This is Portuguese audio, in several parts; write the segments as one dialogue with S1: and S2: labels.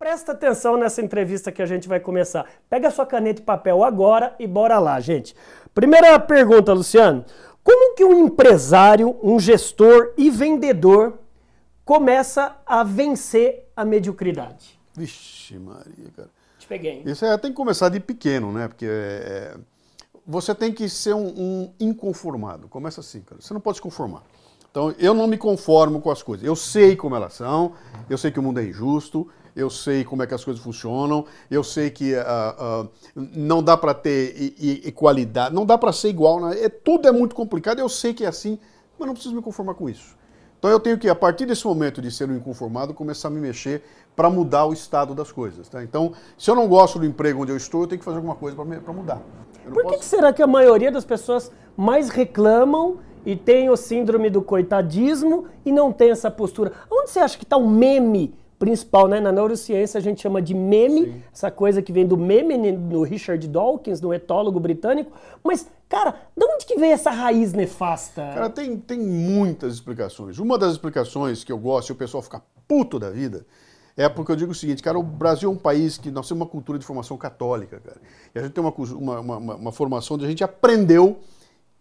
S1: Presta atenção nessa entrevista que a gente vai começar. Pega sua caneta e papel agora e bora lá, gente. Primeira pergunta, Luciano. Como que um empresário, um gestor e vendedor começa a vencer a mediocridade?
S2: Vixe, Maria, cara.
S1: Te peguei.
S2: Isso é, tem que começar de pequeno, né? Porque é, você tem que ser um, um, inconformado. Começa assim, cara. Você não pode se conformar. Então, eu não me conformo com as coisas. Eu sei como elas são, eu sei que o mundo é injusto, eu sei como é que as coisas funcionam, eu sei que uh, uh, não dá para ter igualdade, não dá para ser igual, né? é, tudo é muito complicado, eu sei que é assim, mas não preciso me conformar com isso. Então eu tenho que, a partir desse momento de ser um inconformado, começar a me mexer para mudar o estado das coisas. Tá? Então, se eu não gosto do emprego onde eu estou, eu tenho que fazer alguma coisa para mudar.
S1: Por que, posso... que será que a maioria das pessoas mais reclamam e tem o síndrome do coitadismo e não tem essa postura? Onde você acha que está o meme principal, né? Na neurociência a gente chama de meme, Sim. essa coisa que vem do meme do Richard Dawkins, do etólogo britânico. Mas, cara, de onde que vem essa raiz nefasta?
S2: Cara, tem, tem muitas explicações. Uma das explicações que eu gosto e o pessoal fica puto da vida é porque eu digo o seguinte, cara, o Brasil é um país que nós temos uma cultura de formação católica, cara. E a gente tem uma, uma, uma, uma formação onde a gente aprendeu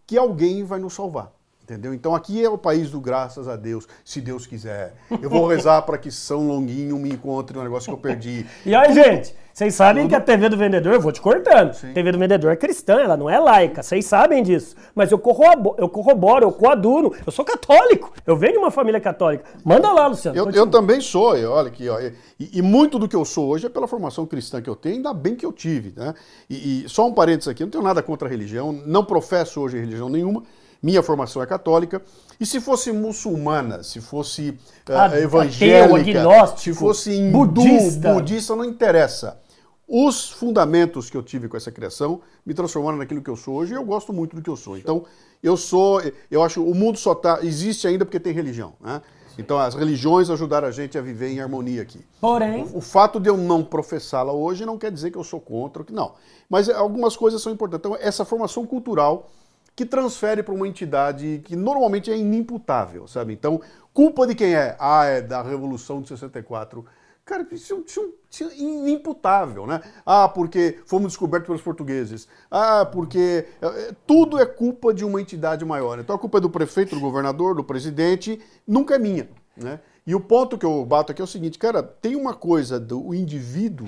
S2: que alguém vai nos salvar. Entendeu? Então aqui é o país do graças a Deus, se Deus quiser. Eu vou rezar para que São Longuinho me encontre no negócio que eu perdi.
S1: E aí, gente, vocês sabem Tudo... que a TV do vendedor, eu vou te cortando. Sim. A TV do vendedor é cristã, ela não é laica. Vocês sabem disso. Mas eu corroboro, eu corroboro, eu coaduno. Eu sou católico. Eu venho de uma família católica. Manda lá, Luciano.
S2: Eu, eu também sou. Olha aqui, ó, e, e, muito do que eu sou hoje é pela formação cristã que eu tenho, ainda bem que eu tive. Né? E, e só um parênteses aqui, eu não tenho nada contra a religião, não professo hoje religião nenhuma minha formação é católica. E se fosse muçulmana, se fosse uh, evangélica, ateu, se fosse hindu, budista. budista, não interessa. Os fundamentos que eu tive com essa criação me transformaram naquilo que eu sou hoje e eu gosto muito do que eu sou. Então, eu sou, eu acho, o mundo só tá, existe ainda porque tem religião, né? Então, as religiões ajudaram a gente a viver em harmonia aqui.
S1: Porém.
S2: O, o fato de eu não professá-la hoje não quer dizer que eu sou contra, que não. Mas algumas coisas são importantes. Então, essa formação cultural que transfere para uma entidade que normalmente é inimputável, sabe? Então, culpa de quem é? Ah, é da Revolução de 64. Cara, isso, isso, isso é inimputável, né? Ah, porque fomos descobertos pelos portugueses. Ah, porque é, é, tudo é culpa de uma entidade maior. Então a culpa é do prefeito, do governador, do presidente, nunca é minha, né? E o ponto que eu bato aqui é o seguinte, cara, tem uma coisa do indivíduo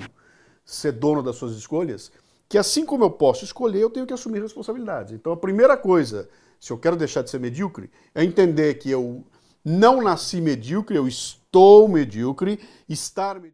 S2: ser dono das suas escolhas que assim como eu posso escolher, eu tenho que assumir responsabilidades. Então a primeira coisa, se eu quero deixar de ser medíocre, é entender que eu não nasci medíocre, eu estou medíocre, estar medíocre